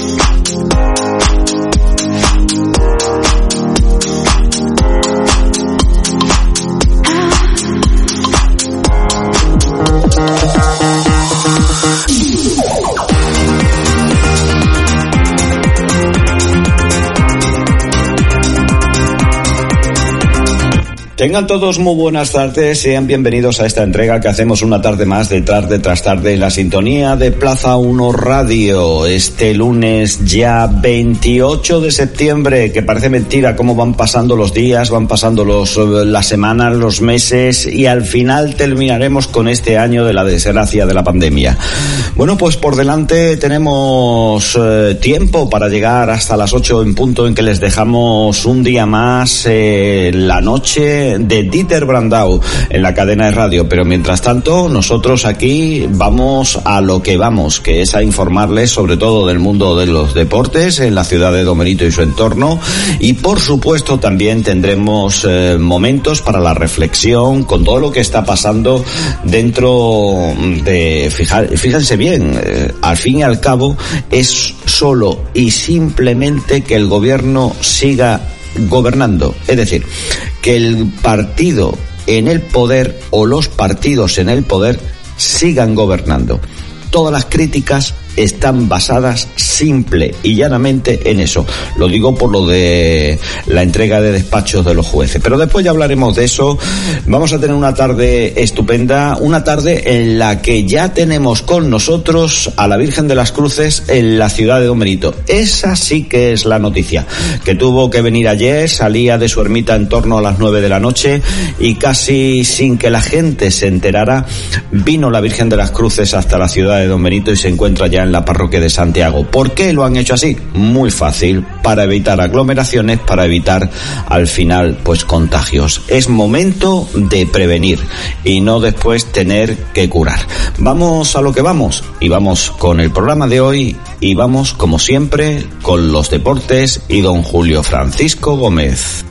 Thank you. Tengan todos muy buenas tardes, sean bienvenidos a esta entrega que hacemos una tarde más de tarde tras tarde en la sintonía de Plaza 1 Radio. Este lunes ya 28 de septiembre, que parece mentira cómo van pasando los días, van pasando los, las semanas, los meses y al final terminaremos con este año de la desgracia de la pandemia. Bueno, pues por delante tenemos eh, tiempo para llegar hasta las 8 en punto en que les dejamos un día más eh, la noche de Dieter Brandau en la cadena de radio. Pero mientras tanto, nosotros aquí vamos a lo que vamos, que es a informarles sobre todo del mundo de los deportes en la ciudad de Domerito y su entorno. Y por supuesto también tendremos eh, momentos para la reflexión con todo lo que está pasando dentro de, fíjense bien, eh, al fin y al cabo es solo y simplemente que el gobierno siga gobernando. Es decir, que el partido en el poder o los partidos en el poder sigan gobernando. Todas las críticas están basadas simple y llanamente en eso. Lo digo por lo de la entrega de despachos de los jueces. Pero después ya hablaremos de eso. Vamos a tener una tarde estupenda, una tarde en la que ya tenemos con nosotros a la Virgen de las Cruces en la ciudad de Domerito. Esa sí que es la noticia, que tuvo que venir ayer, salía de su ermita en torno a las nueve de la noche y casi sin que la gente se enterara, vino la Virgen de las Cruces hasta la ciudad de Domerito y se encuentra ya en la parroquia de Santiago. ¿Por qué lo han hecho así? Muy fácil, para evitar aglomeraciones, para evitar al final pues contagios. Es momento de prevenir y no después tener que curar. Vamos a lo que vamos y vamos con el programa de hoy y vamos como siempre con los deportes y don Julio Francisco Gómez.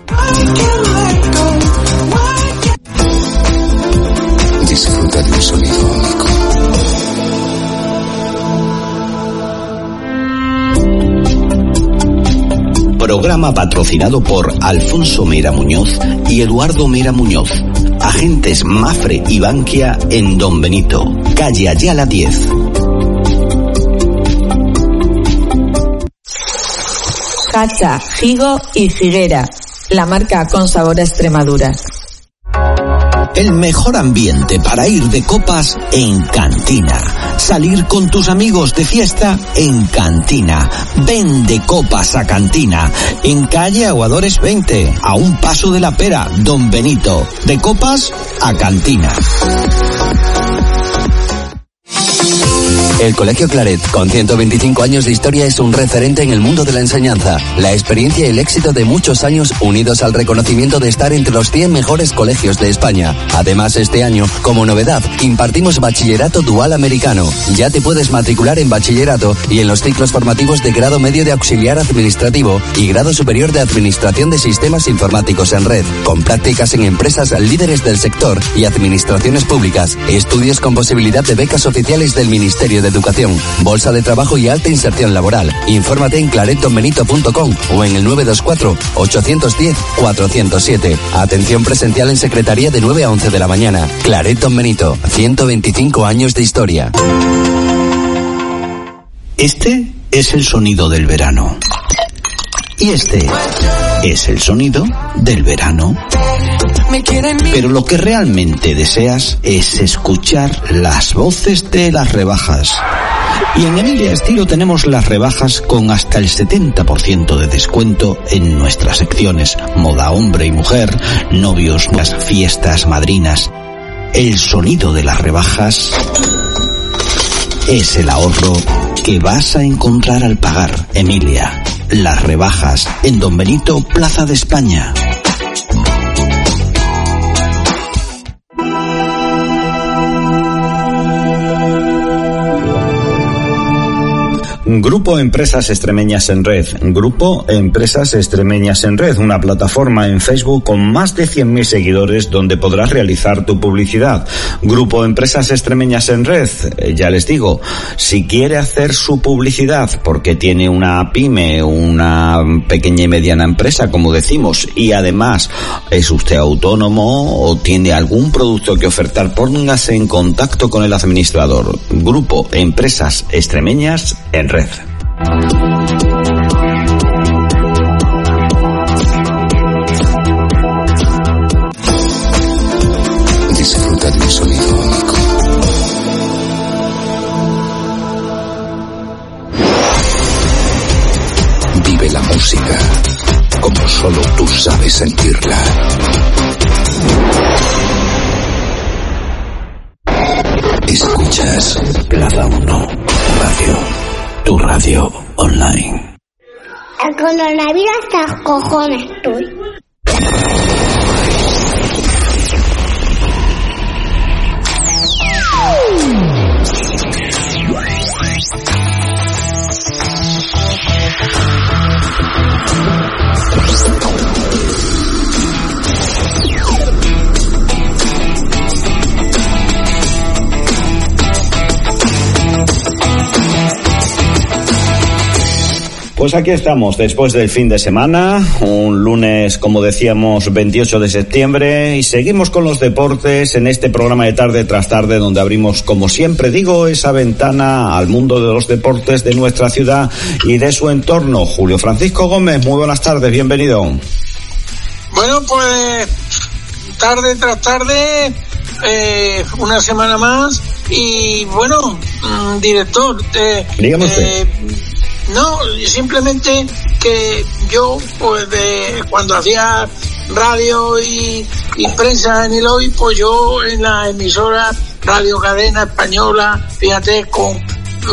Programa patrocinado por Alfonso Mera Muñoz y Eduardo Mera Muñoz. Agentes Mafre y Bankia en Don Benito, calle Ayala 10. Cacha, Higo y Figuera. La marca con sabor a Extremadura. El mejor ambiente para ir de copas en Cantina. Salir con tus amigos de fiesta en Cantina. Ven de copas a Cantina. En calle Aguadores 20, a un paso de la pera, Don Benito. De copas a Cantina. El Colegio Claret, con 125 años de historia, es un referente en el mundo de la enseñanza. La experiencia y el éxito de muchos años unidos al reconocimiento de estar entre los 100 mejores colegios de España. Además, este año, como novedad, impartimos bachillerato dual americano. Ya te puedes matricular en bachillerato y en los ciclos formativos de grado medio de auxiliar administrativo y grado superior de administración de sistemas informáticos en red, con prácticas en empresas líderes del sector y administraciones públicas. Estudios con posibilidad de becas oficiales del Ministerio de Educación, Bolsa de Trabajo y Alta Inserción Laboral. Infórmate en claretonbenito.com o en el 924-810-407. Atención presencial en Secretaría de 9 a 11 de la mañana. Clareton Benito, 125 años de historia. Este es el sonido del verano. Y este es el sonido del verano. Pero lo que realmente deseas es escuchar las voces de las rebajas. Y en Emilia Estilo tenemos las rebajas con hasta el 70% de descuento en nuestras secciones moda hombre y mujer, novios, fiestas, madrinas. El sonido de las rebajas es el ahorro que vas a encontrar al pagar, Emilia. Las rebajas en Don Benito, Plaza de España. Grupo Empresas Extremeñas en Red. Grupo Empresas Extremeñas en Red, una plataforma en Facebook con más de 100.000 seguidores donde podrás realizar tu publicidad. Grupo Empresas Extremeñas en Red, eh, ya les digo, si quiere hacer su publicidad porque tiene una pyme, una pequeña y mediana empresa, como decimos, y además es usted autónomo o tiene algún producto que ofertar, póngase en contacto con el administrador. Grupo Empresas Extremeñas en Red. Disfruta de un sonido único. Vive la música como solo tú sabes sentirla. Escuchas Plaza 1 Radio. Tu radio online. El coronavirus hasta cojones estoy. Pues aquí estamos, después del fin de semana, un lunes, como decíamos, 28 de septiembre, y seguimos con los deportes en este programa de tarde tras tarde, donde abrimos, como siempre digo, esa ventana al mundo de los deportes de nuestra ciudad y de su entorno. Julio Francisco Gómez, muy buenas tardes, bienvenido. Bueno, pues tarde tras tarde, eh, una semana más, y bueno, mm, director, eh, Dígame usted. eh, no, simplemente que yo, pues de cuando hacía radio y, y prensa en el hoy, pues yo en la emisora Radio Cadena Española, fíjate, con,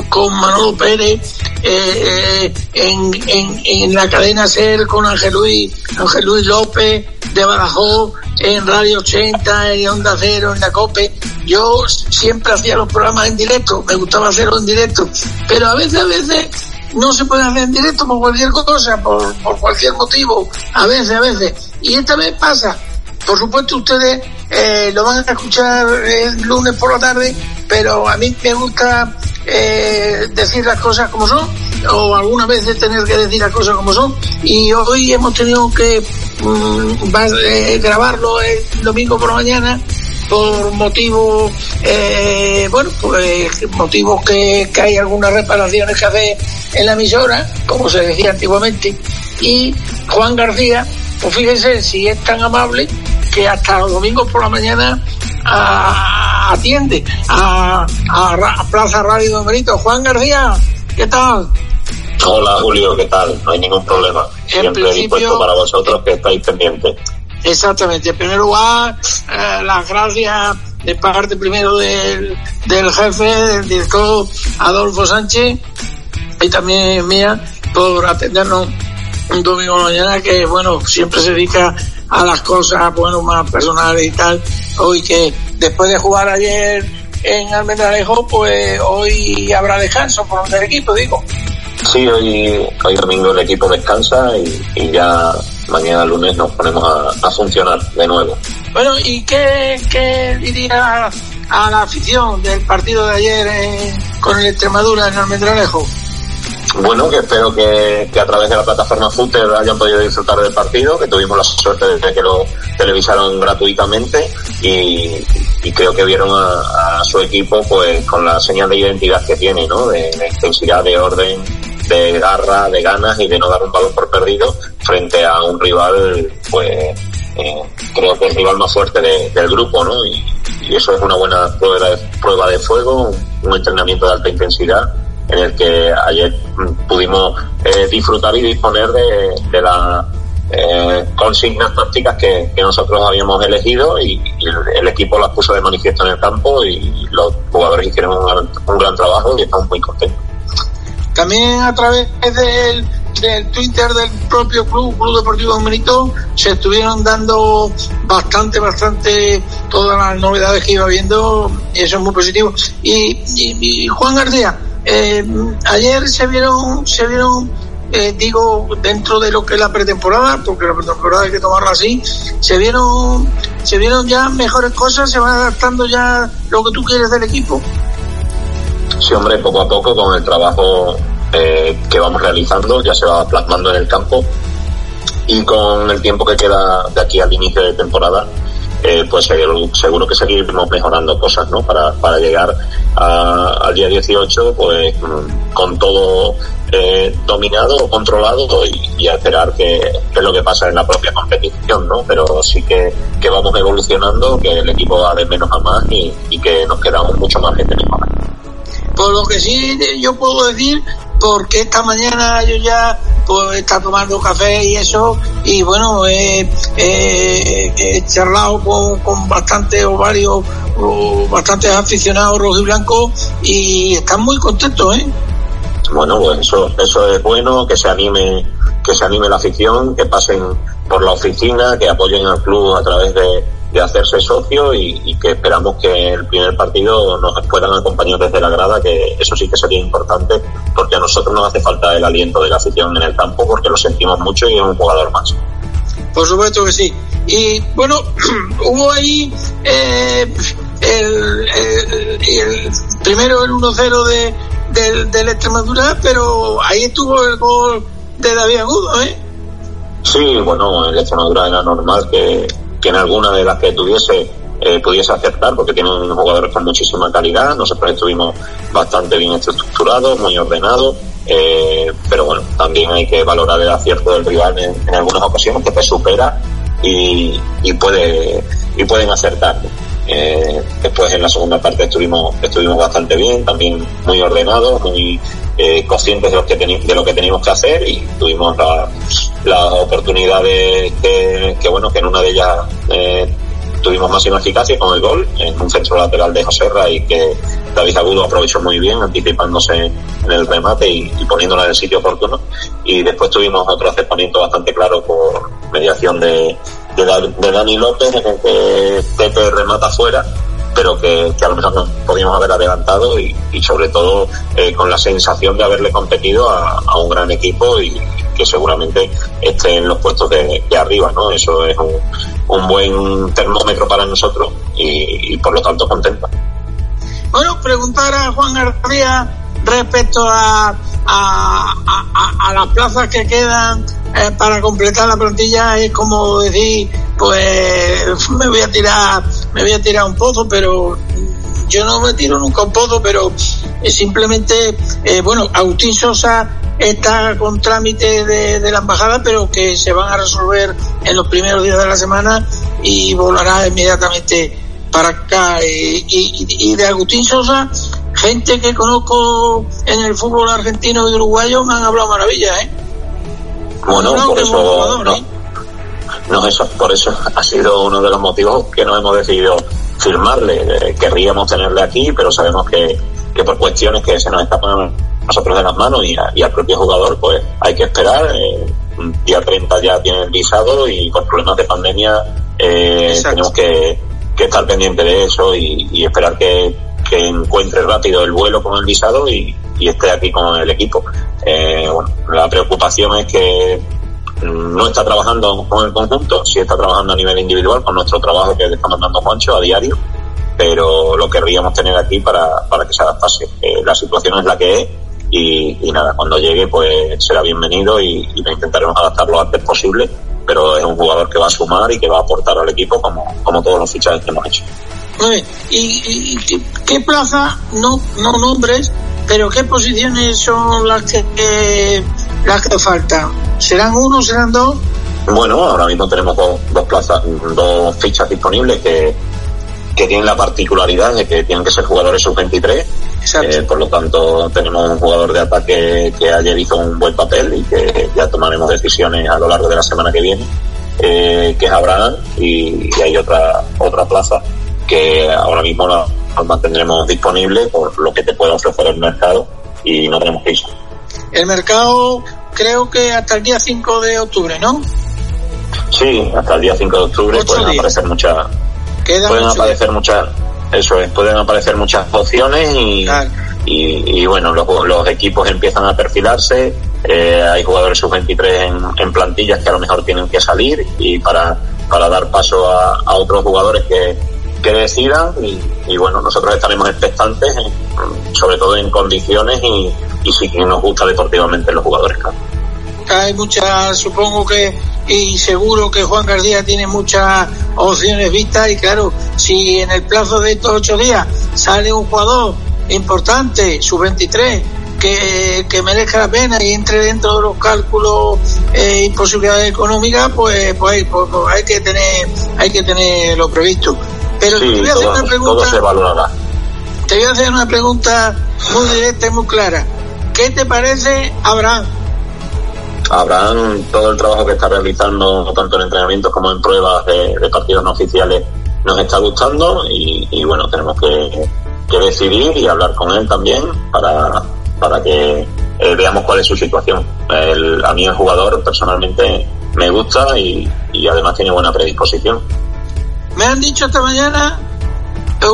con Manolo Pérez, eh, eh, en, en, la cadena SER con Ángel Luis, Ángel Luis López de Badajoz, en Radio 80, en Onda Cero, en la COPE. Yo siempre hacía los programas en directo, me gustaba hacerlo en directo, pero a veces, a veces no se puede hacer en directo por cualquier cosa, por, por cualquier motivo, a veces, a veces. Y esta vez pasa. Por supuesto ustedes eh, lo van a escuchar el lunes por la tarde, pero a mí me gusta eh, decir las cosas como son, o algunas veces tener que decir las cosas como son. Y hoy hemos tenido que mm, eh, grabarlo el domingo por la mañana por motivos, eh, bueno, pues motivos que, que hay algunas reparaciones que hacer en la emisora, como se decía antiguamente, y Juan García, pues fíjense si es tan amable que hasta los domingos por la mañana a- atiende a, a Plaza Radio Don Benito. Juan García, ¿qué tal? Hola Julio, ¿qué tal? No hay ningún problema. Siempre dispuesto para vosotros que estáis pendientes. Exactamente. En primer lugar, eh, las gracias de parte primero del, del jefe, del director Adolfo Sánchez, y también mía, por atendernos un domingo mañana, que bueno, siempre se dedica a las cosas, bueno, más personales y tal. Hoy que después de jugar ayer en Almendralejo, pues hoy habrá descanso por el equipo, digo. Sí, hoy, hoy domingo el equipo descansa y ya mañana lunes nos ponemos a, a funcionar de nuevo. Bueno, ¿y qué, qué diría a la afición del partido de ayer en- con el Extremadura en Almendralejo? Bueno, que espero que, que a través de la plataforma Footer hayan podido disfrutar del partido, que tuvimos la suerte de que lo televisaron gratuitamente y, y creo que vieron a, a su equipo pues con la señal de identidad que tiene, ¿no? De, de intensidad, de orden, de garra, de ganas y de no dar un balón por perdido frente a un rival, pues eh, creo que el rival más fuerte de- del grupo, ¿no? Y, eso es una buena prueba de, prueba de fuego, un, entrenamiento de alta intensidad en el que ayer mm, pudimos eh, disfrutar y disponer de, de la eh, consignas tácticas que, nosotros habíamos elegido y, el, equipo las puso de manifiesto en el campo y los jugadores hicieron un, gran trabajo y estamos muy contentos. También a través del, del Twitter del propio club, Club Deportivo Dominito, se estuvieron dando bastante, bastante todas las novedades que iba viendo y eso es muy positivo. Y, Juan García, eh, ayer se vieron, se vieron eh, digo, dentro de lo que es la pretemporada, porque la pretemporada hay que tomarla así, se vieron, se vieron ya mejores cosas, se va adaptando ya lo que tú quieres del equipo. Sí, hombre, poco a poco con el trabajo eh, que vamos realizando, ya se va plasmando en el campo y con el tiempo que queda de aquí al inicio de temporada, eh, pues seguro, que seguiremos mejorando cosas, ¿no? Para, para llegar al día 18, pues con todo eh, dominado controlado y, a esperar que, es lo que pasa en la propia competición, ¿no? Pero sí que, que vamos evolucionando, que el equipo va de menos a más y, que nos quedamos mucho más gente mejorar. Por lo que sí yo puedo decir, porque esta mañana yo ya pues está tomando café y eso y bueno he charlado con, con bastantes o varios o bastantes aficionados blanco y están muy contentos ¿eh? bueno pues eso eso es bueno que se anime que se anime la afición que pasen por la oficina que apoyen al club a través de de hacerse socio y, que esperamos que el primer partido nos puedan acompañar desde la grada, que eso sí que sería importante, porque a nosotros nos hace falta el aliento de la afición en el campo, porque lo sentimos mucho y es un jugador más. Por supuesto que sí. Y bueno, hubo ahí eh, el, el, primero el 1-0 de, del, del Extremadura, pero ahí estuvo el gol de David Agudo, ¿eh? Sí, bueno, el Extremadura era normal que, que en alguna de las que tuviese eh, pudiese acertar porque tiene un jugador con muchísima calidad. Nosotros estuvimos bastante bien estructurados, muy ordenados, eh, pero bueno, también hay que valorar el acierto del rival en, algunas ocasiones que te supera y, y puede y pueden acertar. Eh, después en la segunda parte estuvimos estuvimos bastante bien, también muy ordenados, muy eh, conscientes de lo, que de lo que teníamos que hacer y tuvimos las oportunidades que, que, bueno, que en una de ellas eh, tuvimos máxima eficacia con el gol en un centro lateral de Joserra y que David Agudo aprovechó muy bien anticipándose en el remate y, poniéndola en el sitio oportuno. Y después tuvimos otro acercamiento bastante claro por mediación de, de, Dani López en el que Pepe remata fuera pero que, a lo mejor nos podíamos haber adelantado y, sobre todo eh, con la sensación de haberle competido a, un gran equipo y que seguramente esté en los puestos de, arriba, ¿no? Eso es un, buen termómetro para nosotros y, por lo tanto contenta. Bueno, preguntar a Juan García respecto a, las plazas que quedan eh, para completar la plantilla es como decir pues me voy a tirar me voy a tirar un pozo pero yo no me tiro nunca un pozo pero es simplemente eh, bueno Agustín Sosa está con trámite de, la embajada pero que se van a resolver en los primeros días de la semana y volará inmediatamente para acá y, y de Agustín Sosa gente que conozco en el fútbol argentino y uruguayo me han hablado maravillas, ¿eh? Bueno, por eso, no, ¿eh? no, eso, por eso ha sido uno de los motivos que nos hemos decidido firmarle. Eh, querríamos tenerle aquí, pero sabemos que, que por cuestiones que se nos escapan a nosotros de las manos y, y al propio jugador, pues hay que esperar. Eh, día 30 ya tiene el visado y con problemas de pandemia eh, tenemos que, que, estar pendiente de eso y, esperar que que encuentre rápido el vuelo con el visado y, esté aquí con el equipo. Eh, bueno, la preocupación es que no está trabajando con el conjunto, sí está trabajando a nivel individual con nuestro trabajo que le está mandando Juancho a diario, pero lo querríamos tener aquí para, para que se adaptase. Eh, la situación es la que es y, nada, cuando llegue pues será bienvenido y, y intentaremos adaptar lo antes posible, pero es un jugador que va a sumar y que va a aportar al equipo como, como todos los fichajes que hemos hecho. ¿Y, qué plaza, no, no nombres, pero qué posiciones son las que, las que faltan? ¿Serán uno, serán dos? Bueno, ahora mismo tenemos dos, plazas, dos fichas disponibles que, que tienen la particularidad de que tienen que ser jugadores sub-23 Eh, por lo tanto, tenemos un jugador de ataque que ayer hizo un buen papel y que ya tomaremos decisiones a lo largo de la semana que viene, eh, que es Abraham, y, hay otra otra plaza que ahora mismo la, mantendremos disponible por lo que te puede ofrecer el mercado y no tenemos prisa. El mercado creo que hasta el día 5 de octubre, ¿no? Sí, hasta el día 5 de octubre pueden aparecer muchas pueden aparecer muchas eso es, pueden aparecer muchas opciones y, y, bueno, los, los, equipos empiezan a perfilarse, eh, hay jugadores sub-23 en, plantillas que a lo mejor tienen que salir y para, para dar paso a, a otros jugadores que, que decidan y, bueno, nosotros estaremos expectantes, sobre todo en condiciones y, y si nos gusta deportivamente los jugadores. Hay muchas, supongo que, y seguro que Juan García tiene muchas opciones vistas y claro, si en el plazo de estos ocho días sale un jugador importante, su 23, que, que merezca la pena y entre dentro de los cálculos eh, y posibilidades económicas, pues, pues, pues, pues, hay que tener, hay que tener lo previsto. Pero te voy a hacer una pregunta. Te voy a hacer una pregunta muy directa y muy clara. ¿Qué te parece Abraham? Abraham, todo el trabajo que está realizando, tanto en entrenamientos como en pruebas de, partidos no oficiales, nos está gustando y, bueno, tenemos que, decidir y hablar con él también para, para que eh, veamos cuál es su situación. a mí el jugador personalmente me gusta y, y además tiene buena predisposición. Me han dicho esta mañana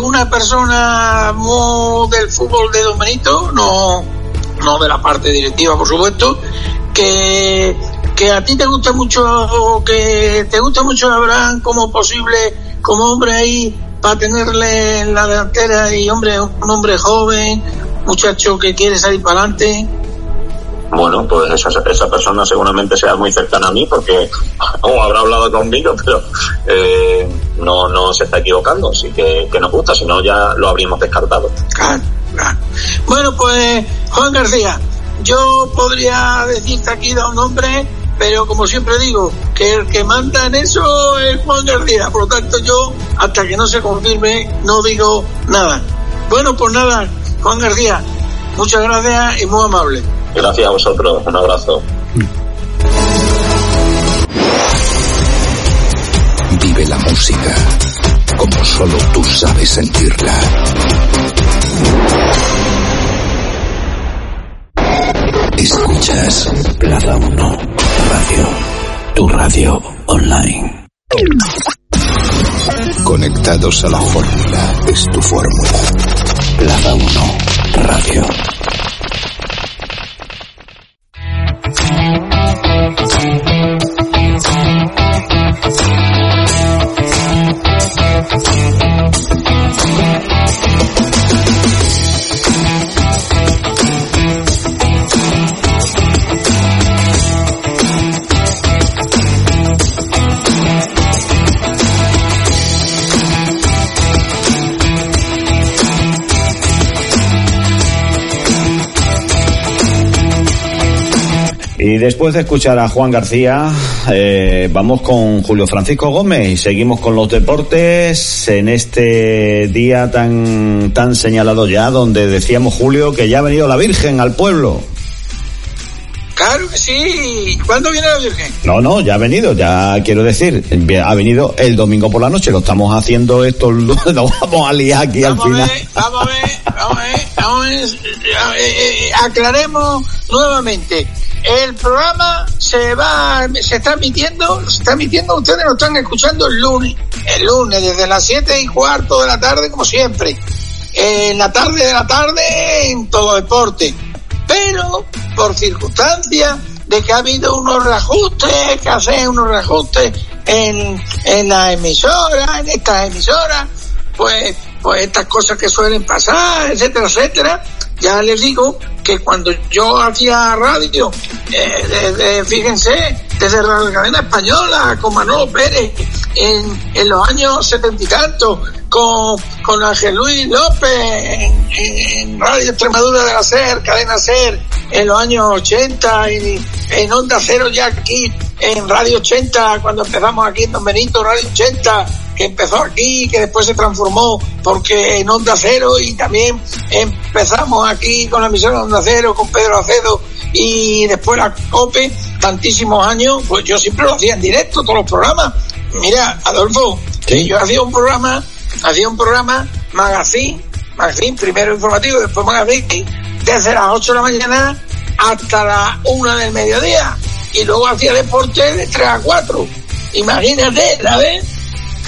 una persona del fútbol de Don Benito, no, no de la parte directiva, por supuesto, que, que a ti te gusta mucho, que te gusta mucho Abraham como posible, como hombre ahí para tenerle en la delantera y hombre, un hombre joven, muchacho que quiere salir para adelante bueno, pues esa, esa persona seguramente sea muy cercana a mí porque o habrá hablado conmigo, pero eh, no, no se está equivocando, así que, que nos gusta, si no ya lo habríamos descartado. Claro, claro. Bueno, pues Juan García, yo podría decirte aquí da un nombre, pero como siempre digo, que el que manda en eso es Juan García, por lo tanto yo, hasta que no se confirme, no digo nada. Bueno, pues nada, Juan García, muchas gracias y muy amable. Gracias a vosotros, un abrazo. Vive la música como solo tú sabes sentirla. Escuchas Plaza 1 Radio, tu radio online. Conectados a la fórmula, es tu fórmula. Plaza 1 Radio. Y después de escuchar a Juan García, eh, vamos con Julio Francisco Gómez y seguimos con los deportes en este día tan, tan señalado ya, donde decíamos Julio que ya ha venido la Virgen al pueblo. Claro que sí. ¿Cuándo viene la Virgen? No, no, ya ha venido, ya quiero decir, ha venido el domingo por la noche. Lo estamos haciendo esto, lo vamos a liar aquí al final. vamos a ver, vamos a ver, vamos a ver, eh, eh, aclaremos nuevamente el programa se va, se está emitiendo, se está emitiendo, ustedes lo están escuchando el lunes, el lunes desde las siete y cuarto de la tarde como siempre, en la tarde de la tarde en todo deporte, pero por circunstancia de que ha habido unos reajustes, que hacen unos reajustes en, en la emisora, en estas emisoras, pues, pues estas cosas que suelen pasar, etcétera, etcétera, ya les digo que cuando yo hacía radio, eh, fíjense, desde la cadena española, con Manolo Pérez, en, en los años setenta y tantos, con, con Ángel Luis López, en, Radio Extremadura de la SER, cadena SER, en los años 80, y en Onda Cero ya aquí, en Radio 80, cuando empezamos aquí en Don Benito, Radio 80, que empezó aquí, que después se transformó porque en Onda Cero y también empezamos aquí con la misión Onda Cero, con Pedro Acedo y después la COPE, tantísimos años, pues yo siempre lo hacía en directo, todos los programas. Mira, Adolfo, yo hacía un programa, hacía un programa, magazine, magazine, primero informativo, después magazine, desde las 8 de la mañana hasta la 1 del mediodía. Y luego hacía deporte de 3 a 4. Imagínate, ¿sabes?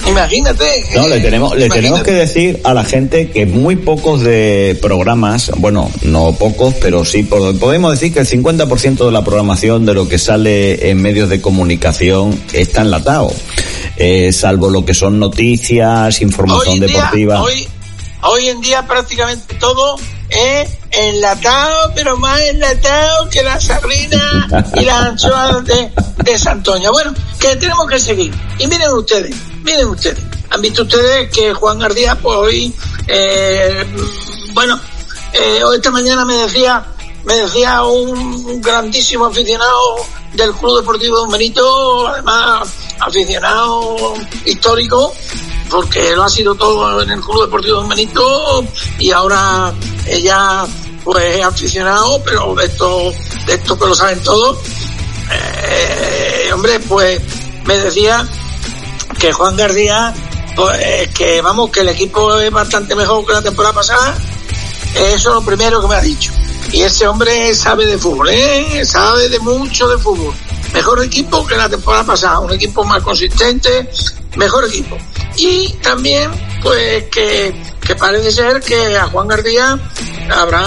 Imagínate. No, le tenemos, le tenemos que decir a la gente que muy pocos de programas, bueno, no pocos, pero sí, podemos decir que el 50% de la programación de lo que sale en medios de comunicación está enlatado. Eh, salvo lo que son noticias, información deportiva. hoy, hoy en día prácticamente todo es enlatado, pero más enlatado que la sardina y las anchoas de, de Santoña. Bueno, que tenemos que seguir. Y miren ustedes, miren ustedes, han visto ustedes que Juan Gardía, pues hoy, eh, bueno, eh, esta mañana me decía, me decía un grandísimo aficionado del Club Deportivo Don Benito, además aficionado histórico, porque lo ha sido todo en el Club Deportivo Don Benito y ahora ella pues es aficionado, pero de esto, esto que lo saben todos, eh, hombre, pues me decía que Juan García, pues que vamos, que el equipo es bastante mejor que la temporada pasada, eso es lo primero que me ha dicho. Y ese hombre sabe de fútbol, ¿eh? sabe de mucho de fútbol. Mejor equipo que la temporada pasada, un equipo más consistente, mejor equipo. Y también, pues que, que parece ser que a Juan García habrá,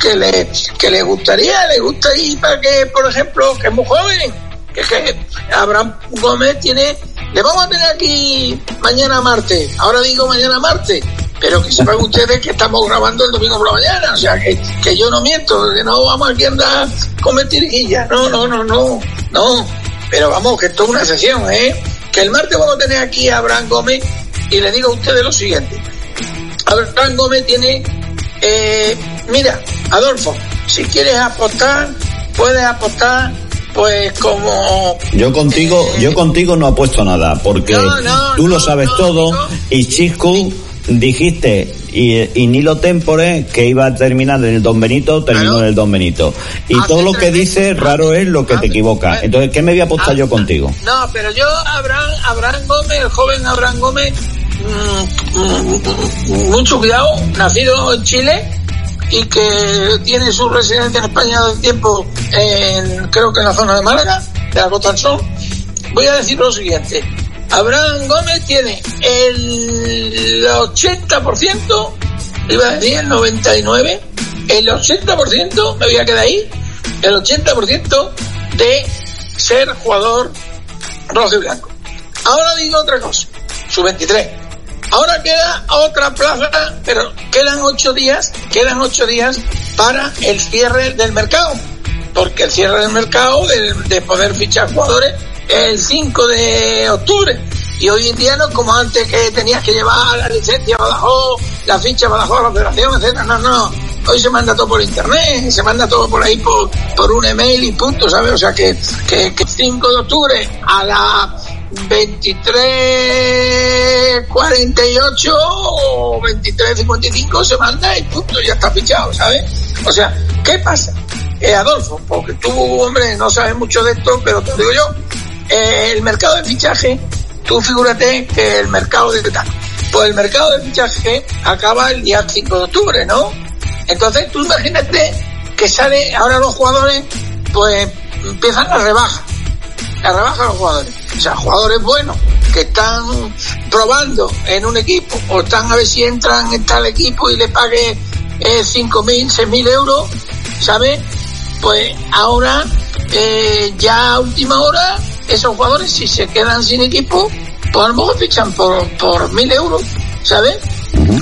que le, que le gustaría, le gustaría para que, por ejemplo, que es muy joven, que, que Abraham Gómez tiene, le vamos a tener aquí mañana martes, ahora digo mañana martes, pero que sepan ustedes que estamos grabando el domingo por la mañana, o sea que, que yo no miento, que no vamos aquí a andar con mentirijillas, no, no, no, no, no, pero vamos, que esto es una sesión, ¿eh? Que el martes vamos a tener aquí a Abraham Gómez y le digo a ustedes lo siguiente, Abraham Gómez tiene, eh, mira, Adolfo, si quieres apostar, puedes apostar pues como yo contigo eh, yo contigo no apuesto nada porque tú lo sabes todo y Chisco dijiste y, y Nilo Tempore que iba a terminar en el Don Benito terminó en el Don Benito. Y todo lo que dices raro es lo que te equivoca entonces ¿qué me voy a apostar yo contigo? no pero yo Abraham, Abraham Gómez el joven Abraham Gómez mmm, mmm, mucho cuidado nacido en Chile y que tiene su residencia en España de tiempo, en, creo que en la zona de Málaga, de la Sol, voy a decir lo siguiente. Abraham Gómez tiene el 80%, iba a decir el 99%, el 80%, me voy a quedar ahí, el 80% de ser jugador rojo y blanco. Ahora digo otra cosa, su 23 Ahora queda otra plaza, pero quedan ocho días, quedan ocho días para el cierre del mercado. Porque el cierre del mercado de, poder fichar jugadores es el 5 de octubre. Y hoy en día no como antes que tenías que llevar la licencia Badajoz, la ficha Badajoz, la federación, etcétera. No, no. Hoy se manda todo por internet, se manda todo por ahí por, por un email y punto, ¿sabes? O sea que, que, que 5 de octubre a la 23.48 o 23.55 se manda y punto, ya está fichado, ¿sabes? O sea, ¿qué pasa? Eh, Adolfo, porque tú, hombre, no sabes mucho de esto, pero te digo yo, eh, el mercado de fichaje, tú figúrate que el mercado de pues el mercado de fichaje acaba el día 5 de octubre, ¿no? Entonces tú imagínate que sale, ahora los jugadores, pues empiezan la rebaja, la rebaja a los jugadores o sea, jugadores buenos que están probando en un equipo o están a ver si entran en tal equipo y le pague eh, 5.000, mil, mil euros, ¿sabes? Pues ahora, eh, ya a última hora, esos jugadores si se quedan sin equipo, pues a lo mejor fichan por, por mil euros, ¿sabes?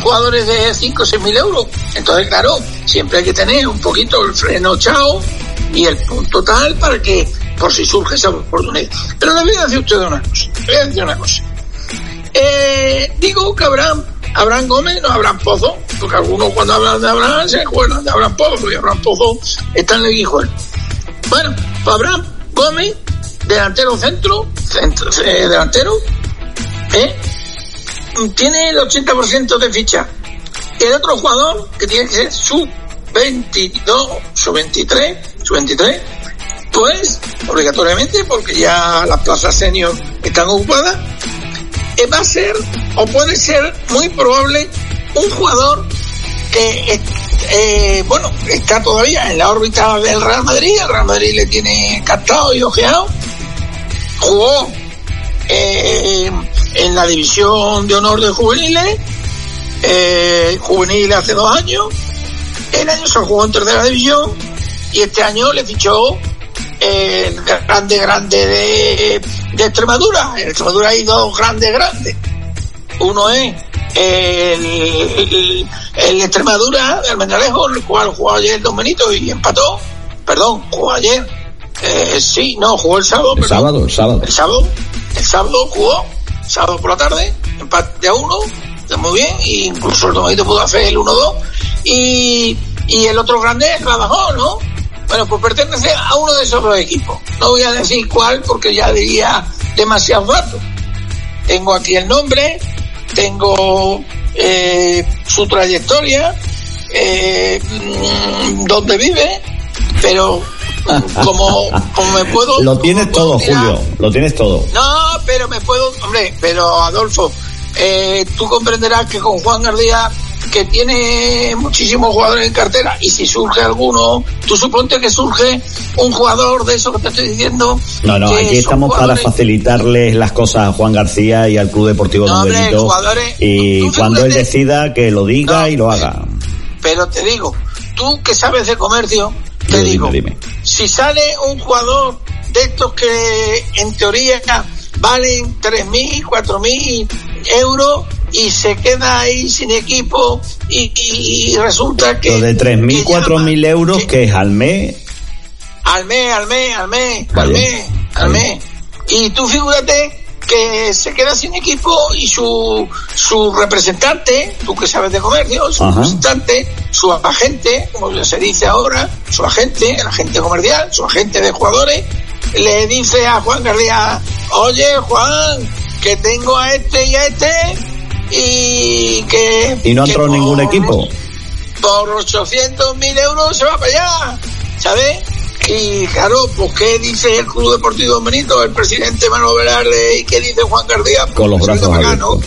Jugadores de 5 o 6 mil euros. Entonces, claro, siempre hay que tener un poquito el freno chao y el punto tal para que por si surge esa oportunidad. Pero le voy a decir usted una cosa, le voy a decir una cosa. Eh, digo que Abraham, Abraham Gómez, no Abraham Pozo, porque algunos cuando hablan de Abraham se acuerdan de Abraham Pozo, porque Abraham Pozo está en el. Bueno, pues Abraham Gómez, delantero centro, centro eh, delantero, ¿eh? tiene el 80% de ficha. Y el otro jugador, que tiene que ser su 22, su 23, su 23, pues obligatoriamente, porque ya las plazas senior están ocupadas, eh, va a ser, o puede ser muy probable, un jugador que, eh, bueno, está todavía en la órbita del Real Madrid, el Real Madrid le tiene captado y ojeado, jugó eh, en la división de honor de juveniles, eh, juveniles hace dos años, el año se jugó en tercera división y este año le fichó el grande grande de, de Extremadura. En Extremadura hay dos grandes grandes. Uno es el, el, Extremadura, el Menalejo, el cual jugó ayer Don Benito y empató. Perdón, jugó ayer. Eh, sí, no, jugó el sábado. El sábado, el sábado. El sábado, el sábado jugó, sábado por la tarde, empate a uno, muy bien, e incluso el Domadito pudo hacer el 1-2. Y, y el otro grande es Badajoz, ¿no? Bueno, pues pertenece a uno de esos dos equipos. No voy a decir cuál porque ya diría demasiado datos. Tengo aquí el nombre, tengo eh, su trayectoria, eh, mm, dónde vive, pero como, como me puedo... Lo tienes todo, Julio, lo tienes todo. No, pero me puedo... Hombre, pero Adolfo, eh, tú comprenderás que con Juan Gardía que tiene muchísimos jugadores en cartera y si surge alguno, tú suponte que surge un jugador de eso que te estoy diciendo. No, no, aquí estamos para facilitarles las cosas a Juan García y al Club Deportivo no, Don Benito. Y cuando él decida que lo diga y lo haga. Pero te digo, tú que sabes de comercio, te digo, si sale un jugador de estos que en teoría valen 3.000, 4.000 euros y se queda ahí sin equipo y, resulta que... Lo de 3.000, 4.000 euros que, es al mes. Al mes, al mes, al mes, al mes, al mes. Y tú figúrate que se queda sin equipo y su, su representante, tú que sabes de comercio, su representante, su agente, como se dice ahora, su agente, el agente comercial, su agente de jugadores, le dice a Juan García, oye Juan, que tengo a este y a este y que... Y no entró ningún equipo. Por 800 mil euros se va para allá, ¿sabes? Y claro, pues ¿qué dice el Club Deportivo Benito, el presidente Manuel Velarde y qué dice Juan García? Con los brazos abiertos.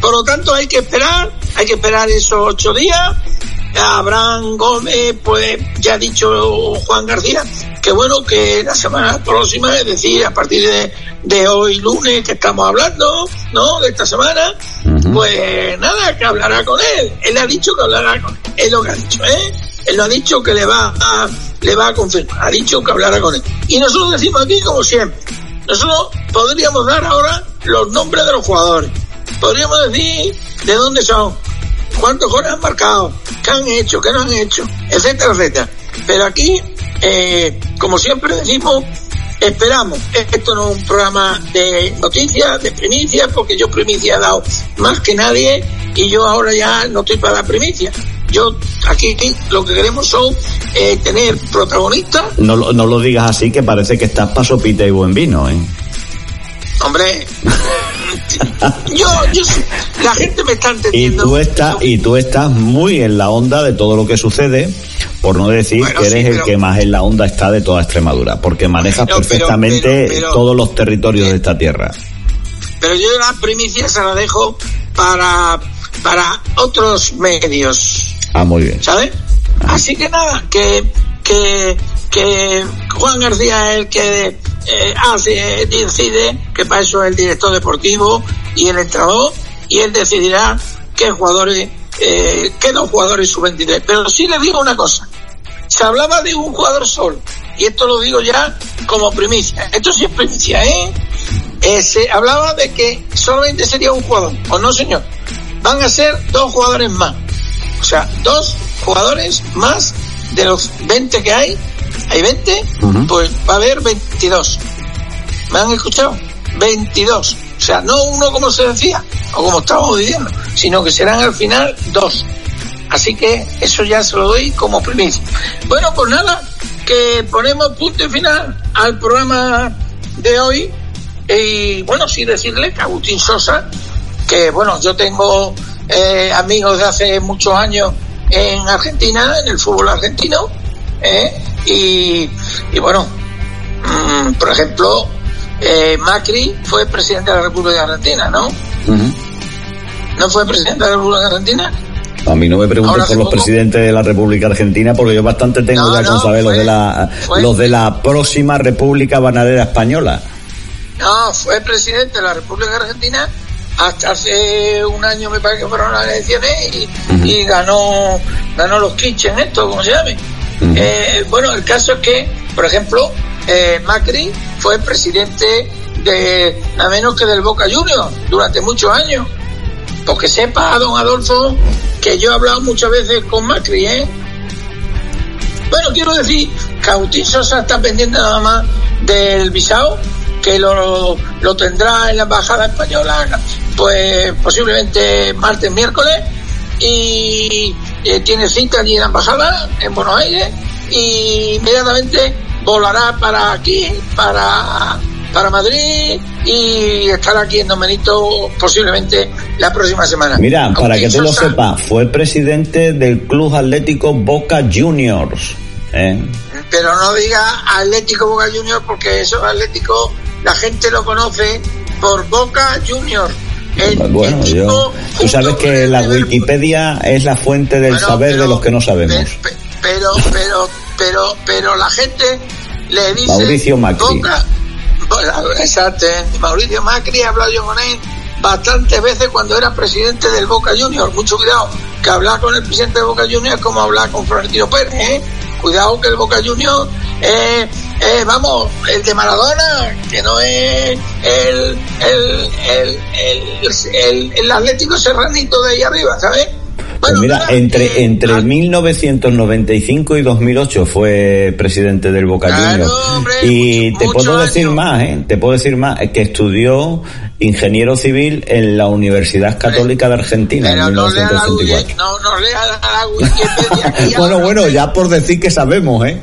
Por lo tanto hay que esperar, hay que esperar esos ocho días. Abraham Gómez, pues ya ha dicho Juan García, que bueno, que la semana próxima, es decir, a partir de de hoy lunes que estamos hablando, ¿no? De esta semana, pues nada, que hablará con él. Él ha dicho que hablará con él. Es lo que ha dicho, ¿eh? Él lo ha dicho que le va a, le va a confirmar. Ha dicho que hablará con él. Y nosotros decimos aquí como siempre. Nosotros podríamos dar ahora los nombres de los jugadores. Podríamos decir de dónde son, cuántos goles han marcado, qué han hecho, qué no han hecho, etcétera, etcétera. Pero aquí, eh, como siempre decimos, Esperamos. Esto no es un programa de noticias, de primicias, porque yo primicia he dado más que nadie y yo ahora ya no estoy para la primicia. Yo aquí lo que queremos son eh, tener protagonistas. No, no lo digas así, que parece que estás para sopita y buen vino, ¿eh? Hombre, yo, yo, la gente me está entendiendo. Y tú estás, y tú estás muy en la onda de todo lo que sucede por no decir que eres el que más en la onda está de toda Extremadura, porque manejas perfectamente todos los territorios de esta tierra. Pero yo la primicia se la dejo para, para otros medios. Ah, muy bien. ¿Sabes? Así que nada, que, que, que Juan García es el que eh, decide, que para eso es el director deportivo y el entrenador, y él decidirá qué jugadores, eh, qué dos jugadores sub-23. Pero sí le digo una cosa, se hablaba de un jugador solo, y esto lo digo ya como primicia, esto sí es primicia, ¿eh? ¿eh? se hablaba de que solamente sería un jugador, o no señor, van a ser dos jugadores más, o sea, dos jugadores más de los 20 que hay, hay 20, pues va a haber 22. ¿Me han escuchado? 22. O sea, no uno como se decía, o como estábamos diciendo, sino que serán al final dos. Así que eso ya se lo doy como primicia. Bueno, pues nada, que ponemos punto y final al programa de hoy Y bueno, sí decirle que Agustín Sosa, que bueno, yo tengo eh, amigos de hace muchos años en Argentina, en el fútbol argentino, ¿eh? Y, y, bueno, mmm, por ejemplo, eh, Macri fue presidente de la República Argentina, ¿no? Uh -huh. ¿No fue presidente de la República Argentina? A mí no me preguntes por los poco? presidentes de la República Argentina porque yo bastante tengo no, ya con saber fue, los de la fue, los de la próxima República Bananera Española. No, fue presidente de la República Argentina hasta hace un año me parece que fueron las elecciones y, uh -huh. y ganó ganó los kitchen esto, como se llame. Eh, bueno, el caso es que, por ejemplo, eh, Macri fue presidente de nada menos que del Boca Juniors durante muchos años. Porque sepa, don Adolfo, que yo he hablado muchas veces con Macri, ¿eh? Bueno, quiero decir que Agustín Sosa está pendiente nada más del visado, que lo, lo tendrá en la embajada española, pues posiblemente martes, miércoles, y eh, tiene cita allí en la embajada, en Buenos Aires, y inmediatamente volará para aquí, para para Madrid y estar aquí en Don Benito posiblemente la próxima semana. Mira, Aunque para que tú lo sepas, fue presidente del Club Atlético Boca Juniors. ¿eh? Pero no diga Atlético Boca Juniors porque eso Atlético la gente lo conoce por Boca Juniors. El, bueno, el yo, tú sabes que la Wikipedia es la fuente del bueno, saber pero, de los que no sabemos. Pero, pero, pero, pero la gente le dice Mauricio Macri. Boca, Exacto, Mauricio Macri, he hablado yo con él bastantes veces cuando era presidente del Boca Juniors. Mucho cuidado, que hablar con el presidente del Boca Juniors es como hablar con Florentino Pérez. ¿eh? Cuidado que el Boca Juniors es, eh, vamos, el de Maradona, que no es el, el, el, el, el Atlético Serranito de ahí arriba, ¿sabes? Pues mira, entre, entre 1995 y 2008 fue presidente del Boca Juniors. y te puedo decir más, ¿eh? Te puedo decir más, que estudió ingeniero civil en la Universidad Católica de Argentina en 1964. No, no Wikipedia. bueno, bueno, ya por decir que sabemos, ¿eh?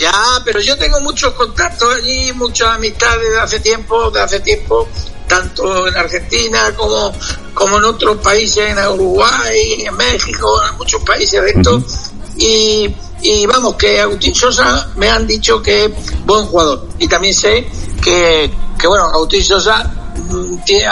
Ya, pero yo tengo muchos contactos allí, muchas amistades de hace tiempo, de hace tiempo, tanto en Argentina como, como en otros países, en Uruguay, en México, en muchos países de estos. Uh -huh. y, y vamos, que Agustín Sosa me han dicho que es buen jugador. Y también sé que, que bueno, Agustín Sosa tiene,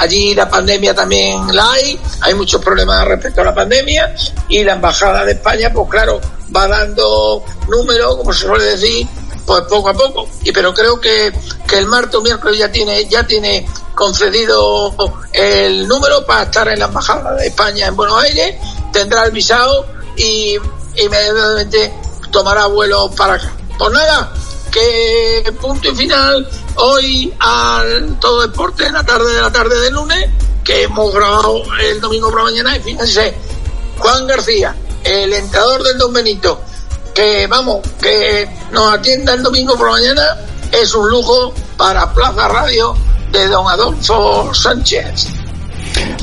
allí la pandemia también la hay, hay muchos problemas respecto a la pandemia y la embajada de España, pues claro, va dando números, como se suele decir, pues poco a poco. Y pero creo que, que el martes o miércoles ya tiene, ya tiene concedido el número para estar en la embajada de España en Buenos Aires, tendrá el visado y inmediatamente tomará vuelo para acá. Pues nada, que punto y final hoy al todo deporte en la tarde de la tarde del lunes, que hemos grabado el domingo por la mañana y fíjense, Juan García, el entrenador del Don Benito, que vamos, que nos atienda el domingo por la mañana, es un lujo para Plaza Radio de don Adolfo Sánchez.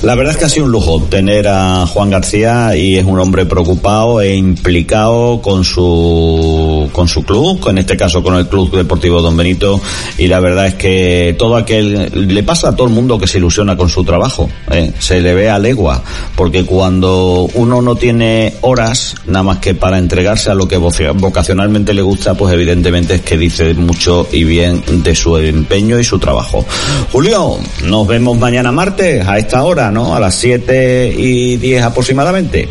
La verdad es que ha sido un lujo tener a Juan García y es un hombre preocupado e implicado con su con su club, en este caso con el Club Deportivo Don Benito y la verdad es que todo aquel le pasa a todo el mundo que se ilusiona con su trabajo, ¿eh? se le ve a legua, porque cuando uno no tiene horas nada más que para entregarse a lo que vocacionalmente le gusta, pues evidentemente es que dice mucho y bien de su empeño y su trabajo. Julio, nos vemos mañana martes a esta ¿no? A las 7 y 10 aproximadamente.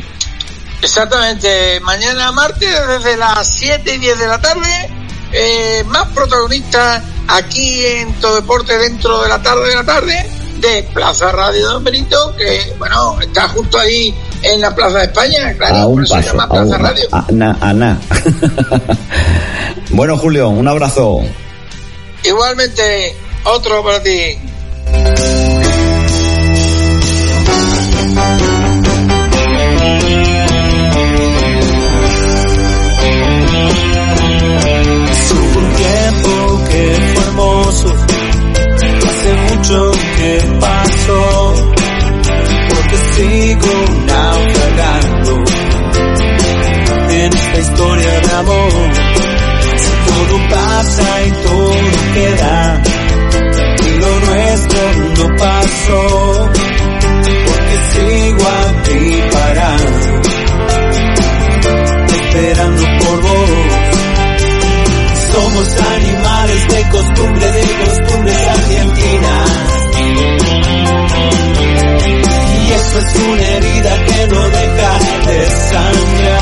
Exactamente, mañana martes desde las 7 y 10 de la tarde, eh, más protagonistas aquí en Todo Deporte dentro de la tarde de la tarde de Plaza Radio Don Benito, que bueno, está justo ahí en la Plaza de España, claro, a un por eso paso, se llama Plaza a un, Radio. A, na, a na. bueno, Julio, un abrazo. Igualmente, otro para ti. Hace mucho que pasó, porque sigo naufragando en esta historia de amor. Si todo pasa y todo queda, y lo nuestro no pasó. Es una herida que no deja de sangrar.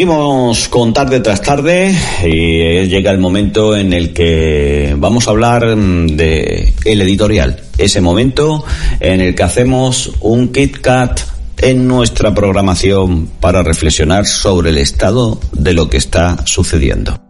Seguimos con tarde tras tarde y llega el momento en el que vamos a hablar mm, de el editorial. Ese momento en el que hacemos un Kit Kat en nuestra programación para reflexionar sobre el estado de lo que está sucediendo.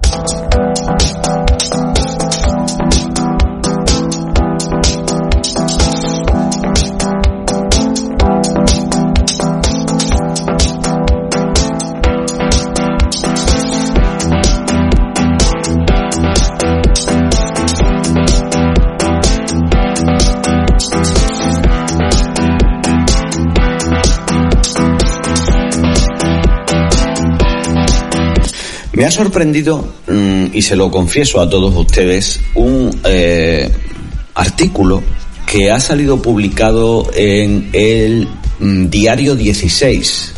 Me ha sorprendido, mm, y se lo confieso a todos ustedes, un eh, artículo que ha salido publicado en el mm, diario 16.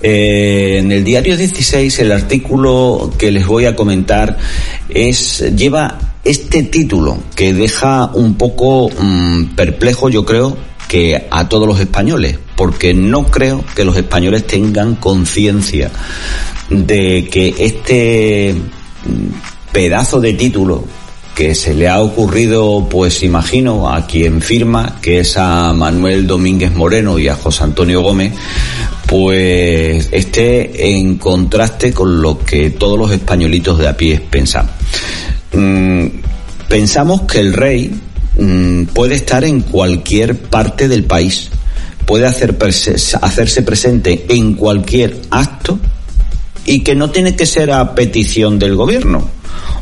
Eh, en el diario 16 el artículo que les voy a comentar es lleva este título que deja un poco mm, perplejo yo creo que a todos los españoles porque no creo que los españoles tengan conciencia de que este pedazo de título que se le ha ocurrido, pues imagino, a quien firma, que es a Manuel Domínguez Moreno y a José Antonio Gómez, pues esté en contraste con lo que todos los españolitos de a pie pensamos. Mm, pensamos que el rey mm, puede estar en cualquier parte del país, puede hacer hacerse presente en cualquier acto y que no tiene que ser a petición del gobierno.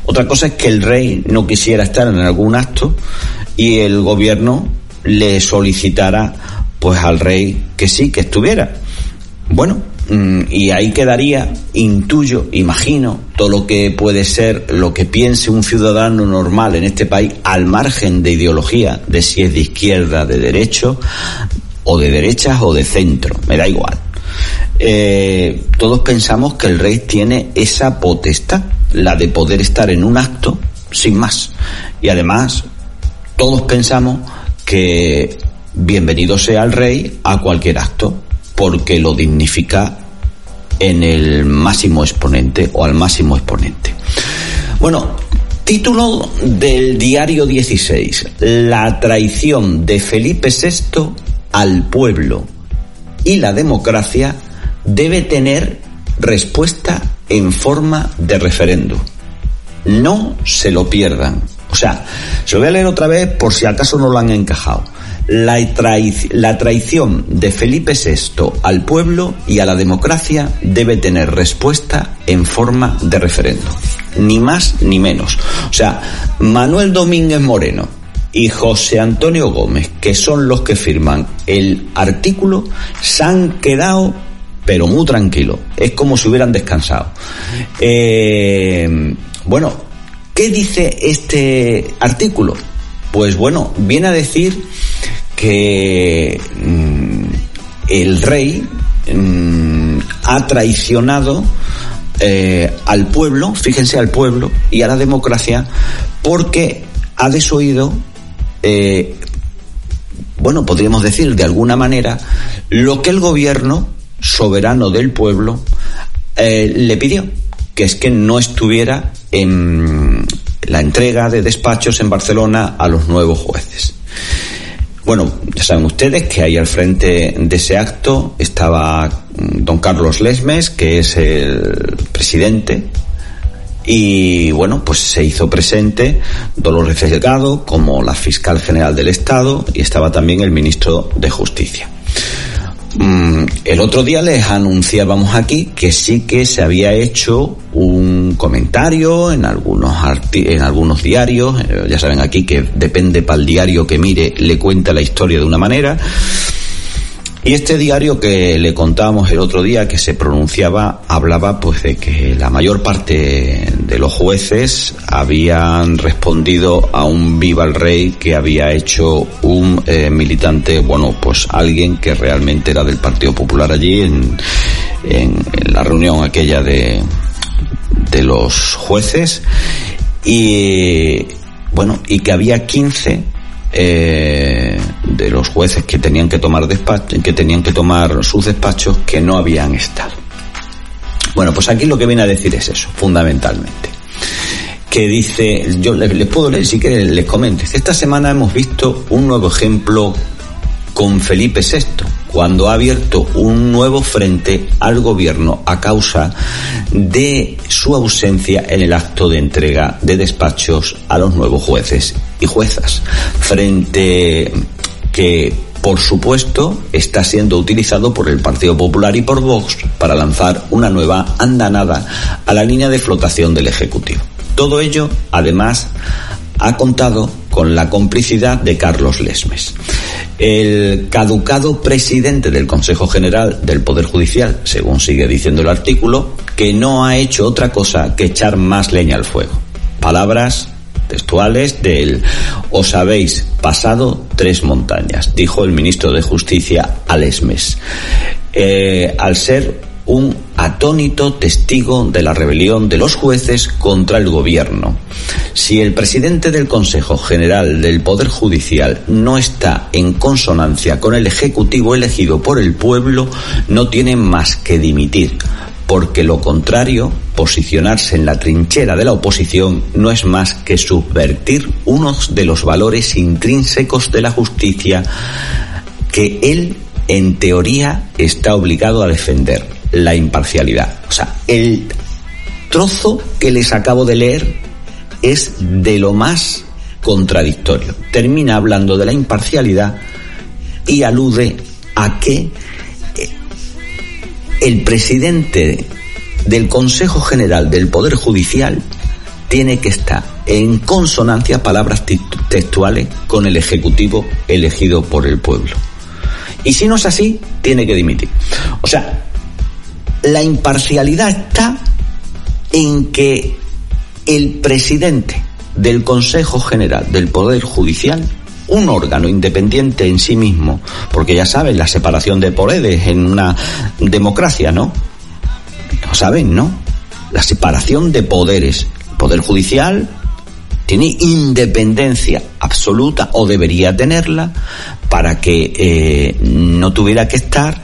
Otra cosa es que el rey no quisiera estar en algún acto y el gobierno le solicitara pues al rey que sí, que estuviera. Bueno, mm, y ahí quedaría, intuyo, imagino, todo lo que puede ser lo que piense un ciudadano normal en este país, al margen de ideología, de si es de izquierda, de derecho, o de derechas o de centro, me da igual. Eh, todos pensamos que el rey tiene esa potestad, la de poder estar en un acto sin más. Y además, todos pensamos que bienvenido sea el rey a cualquier acto, porque lo dignifica en el máximo exponente o al máximo exponente. Bueno, título del diario 16, La traición de Felipe VI al pueblo y la democracia debe tener respuesta en forma de referendo. No se lo pierdan. O sea, se lo voy a leer otra vez por si acaso no lo han encajado. La, traición de Felipe VI al pueblo y a la democracia debe tener respuesta en forma de referendo. Ni más ni menos. O sea, Manuel Domínguez Moreno y José Antonio Gómez, que son los que firman el artículo, se han quedado pero muy tranquilo. Es como si hubieran descansado. Eh, bueno, ¿qué dice este artículo? Pues bueno, viene a decir que mm, el rey mm, ha traicionado eh, al pueblo, fíjense al pueblo y a la democracia, porque ha desoído, eh, bueno, podríamos decir de alguna manera, lo que el gobierno soberano del pueblo, eh, le pidió que es que no estuviera en la entrega de despachos en Barcelona a los nuevos jueces. Bueno, ya saben ustedes que ahí al frente de ese acto estaba mm, don Carlos Lesmes, que es el presidente, y bueno, pues se hizo presente Dolores Delgado como la fiscal general del Estado y estaba también el ministro de Justicia. Mm, el otro día les anunciábamos aquí que sí que se había hecho un comentario en algunos en algunos diarios, eh, ya saben aquí que depende para el diario que mire, le cuenta la historia de una manera. Y este diario que le contábamos el otro día que se pronunciaba hablaba pues de que la mayor parte de los jueces habían respondido a un viva el rey que había hecho un eh, militante, bueno, pues alguien que realmente era del Partido Popular allí en, en, en la reunión aquella de, de los jueces. Y bueno, y que había 15 eh, de los jueces que tenían que tomar despacho, que tenían que tomar sus despachos que no habían estado. Bueno, pues aquí lo que viene a decir es eso, fundamentalmente. Que dice, yo les, puedo leer si que les comento. Esta semana hemos visto un nuevo ejemplo con Felipe VI, cuando ha abierto un nuevo frente al gobierno a causa de su ausencia en el acto de entrega de despachos a los nuevos jueces y juezas, frente que por supuesto, está siendo utilizado por el Partido Popular y por Vox para lanzar una nueva andanada a la línea de flotación del Ejecutivo. Todo ello, además, ha contado con la complicidad de Carlos Lesmes. El caducado presidente del Consejo General del Poder Judicial, según sigue diciendo el artículo, que no ha hecho otra cosa que echar más leña al fuego. Palabras textuales del os habéis pasado tres montañas, dijo el ministro de Justicia a Lesmes. Eh, al ser un atónito testigo de la rebelión de los jueces contra el gobierno. Si el presidente del Consejo General del Poder Judicial no está en consonancia con el Ejecutivo elegido por el pueblo, no tiene más que dimitir, porque lo contrario, posicionarse en la trinchera de la oposición, no es más que subvertir unos de los valores intrínsecos de la justicia que él, en teoría, está obligado a defender la imparcialidad. O sea, el trozo que les acabo de leer es de lo más contradictorio. Termina hablando de la imparcialidad y alude a que eh, el presidente del Consejo General del Poder Judicial tiene que estar en consonancia, palabras textuales, con el Ejecutivo elegido por el pueblo. Y si no es así, tiene que dimitir. O sea, la imparcialidad está en que el presidente del Consejo General del Poder Judicial, un órgano independiente en sí mismo, porque ya saben la separación de poderes en una democracia, ¿no? Lo saben, ¿no? La separación de poderes. El Poder Judicial tiene independencia absoluta o debería tenerla para que eh, no tuviera que estar,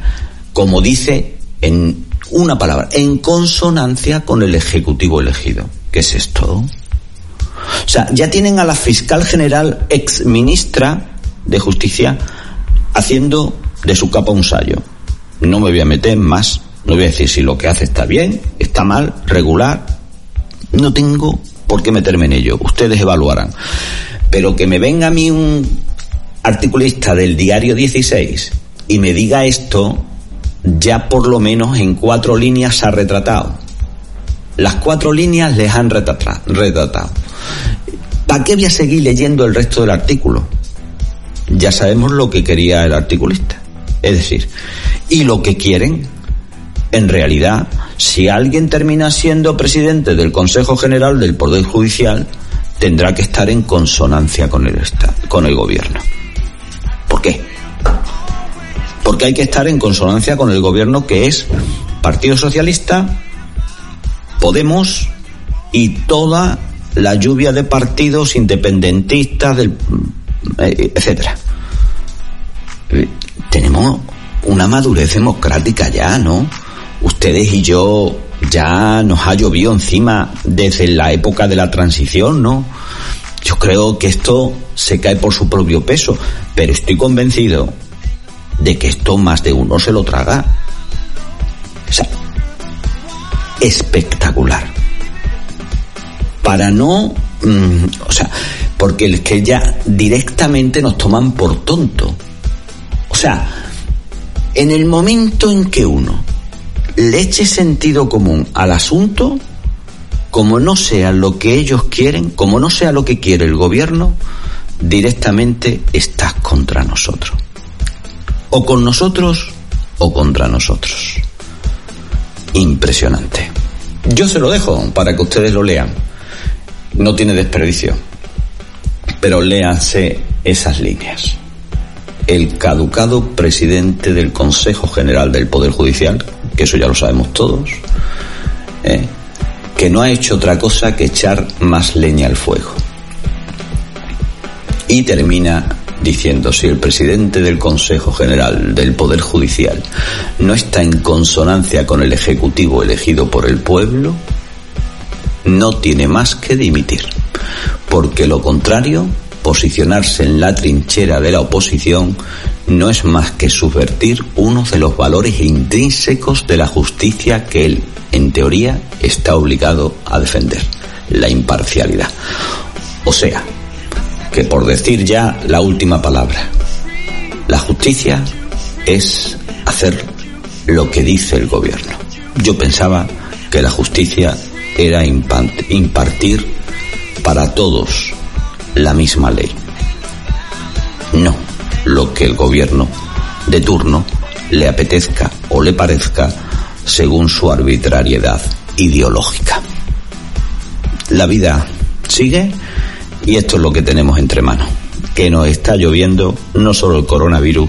como dice en una palabra, en consonancia con el Ejecutivo elegido. ¿Qué es esto? O sea, ya tienen a la fiscal general ex ministra de Justicia haciendo de su capa un sallo. No me voy a meter más, no voy a decir si lo que hace está bien, está mal, regular. No tengo por qué meterme en ello. Ustedes evaluarán. Pero que me venga a mí un articulista del diario 16 y me diga esto, ya por lo menos en cuatro líneas se ha retratado. Las cuatro líneas les han retratado. ¿Para qué voy a seguir leyendo el resto del artículo? Ya sabemos lo que quería el articulista. Es decir, y lo que quieren, en realidad, si alguien termina siendo presidente del Consejo General del Poder Judicial, tendrá que estar en consonancia con el, con el gobierno. Porque hay que estar en consonancia con el gobierno que es Partido Socialista, Podemos y toda la lluvia de partidos independentistas, del, eh, etcétera. Tenemos una madurez democrática ya, ¿no? Ustedes y yo ya nos ha llovido encima desde la época de la transición, ¿no? Yo creo que esto se cae por su propio peso, pero estoy convencido de que esto más de uno se lo traga. O sea, espectacular. Para no, mm, o sea, porque es que ya directamente nos toman por tonto. O sea, en el momento en que uno le eche sentido común al asunto, como no sea lo que ellos quieren, como no sea lo que quiere el gobierno, directamente estás contra nosotros. O con nosotros o contra nosotros. Impresionante. Yo se lo dejo para que ustedes lo lean. No tiene desperdicio. Pero léanse esas líneas. El caducado presidente del Consejo General del Poder Judicial, que eso ya lo sabemos todos, ¿eh? que no ha hecho otra cosa que echar más leña al fuego. Y termina diciendo si el presidente del Consejo General del Poder Judicial no está en consonancia con el Ejecutivo elegido por el pueblo, no tiene más que dimitir, porque lo contrario, posicionarse en la trinchera de la oposición no es más que subvertir uno de los valores intrínsecos de la justicia que él, en teoría, está obligado a defender, la imparcialidad. O sea, que por decir ya la última palabra, la justicia es hacer lo que dice el gobierno. Yo pensaba que la justicia era impartir para todos la misma ley. No lo que el gobierno de turno le apetezca o le parezca según su arbitrariedad ideológica. La vida sigue y esto es lo que tenemos entre manos, que nos está lloviendo no solo el coronavirus,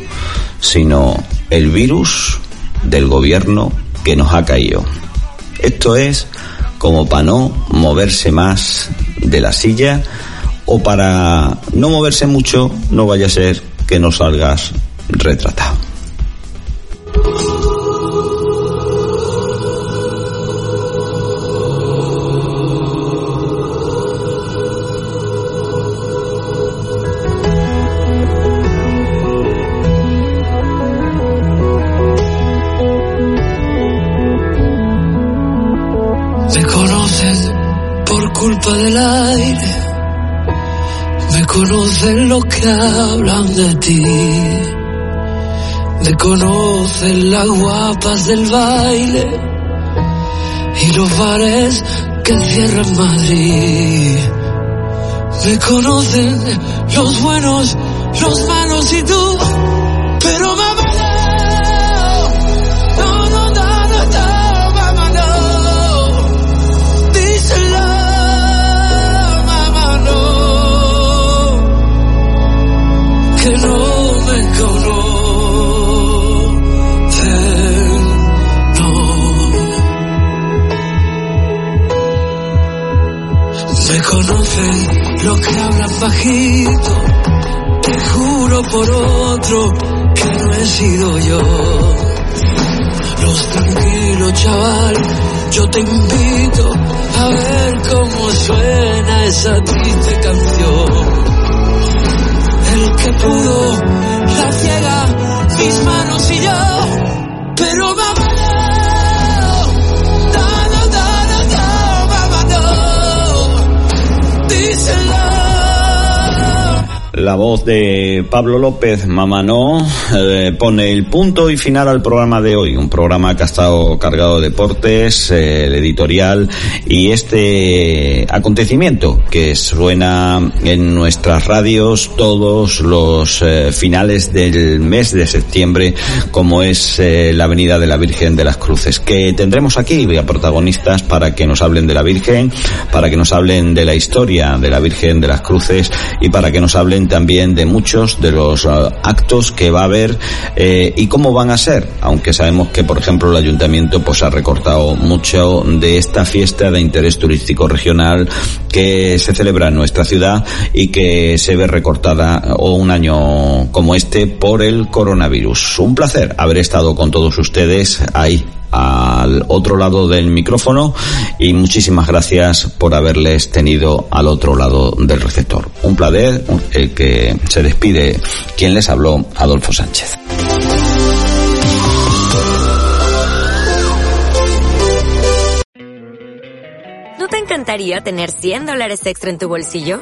sino el virus del gobierno que nos ha caído. Esto es como para no moverse más de la silla o para no moverse mucho, no vaya a ser que no salgas retratado. Conocen los que hablan de ti, me conocen las guapas del baile y los bares que cierran Madrid. Me conocen los buenos, los malos y tú, conocen lo que hablan bajito, te juro por otro que no he sido yo. Los tranquilos, chaval, yo te invito a ver cómo suena esa triste canción. El que pudo, la ciega, mis manos y yo, pero La voz de Pablo López, Mamá No, eh, pone el punto y final al programa de hoy. Un programa que ha estado cargado de deportes, eh, el editorial y este acontecimiento que suena en nuestras radios todos los eh, finales del mes de septiembre, como es eh, la Avenida de la Virgen de las Cruces, que tendremos aquí a protagonistas para que nos hablen de la Virgen, para que nos hablen de la historia de la Virgen de las Cruces y para que nos hablen también de muchos de los uh, actos que va a haber eh, y cómo van a ser, aunque sabemos que, por ejemplo, el ayuntamiento pues ha recortado mucho de esta fiesta de interés turístico regional que se celebra en nuestra ciudad y que se ve recortada o un año como este por el coronavirus. Un placer haber estado con todos ustedes ahí al otro lado del micrófono y muchísimas gracias por haberles tenido al otro lado del receptor. Un placer, el que se despide quien les habló, Adolfo Sánchez. ¿No te encantaría tener 100 dólares extra en tu bolsillo?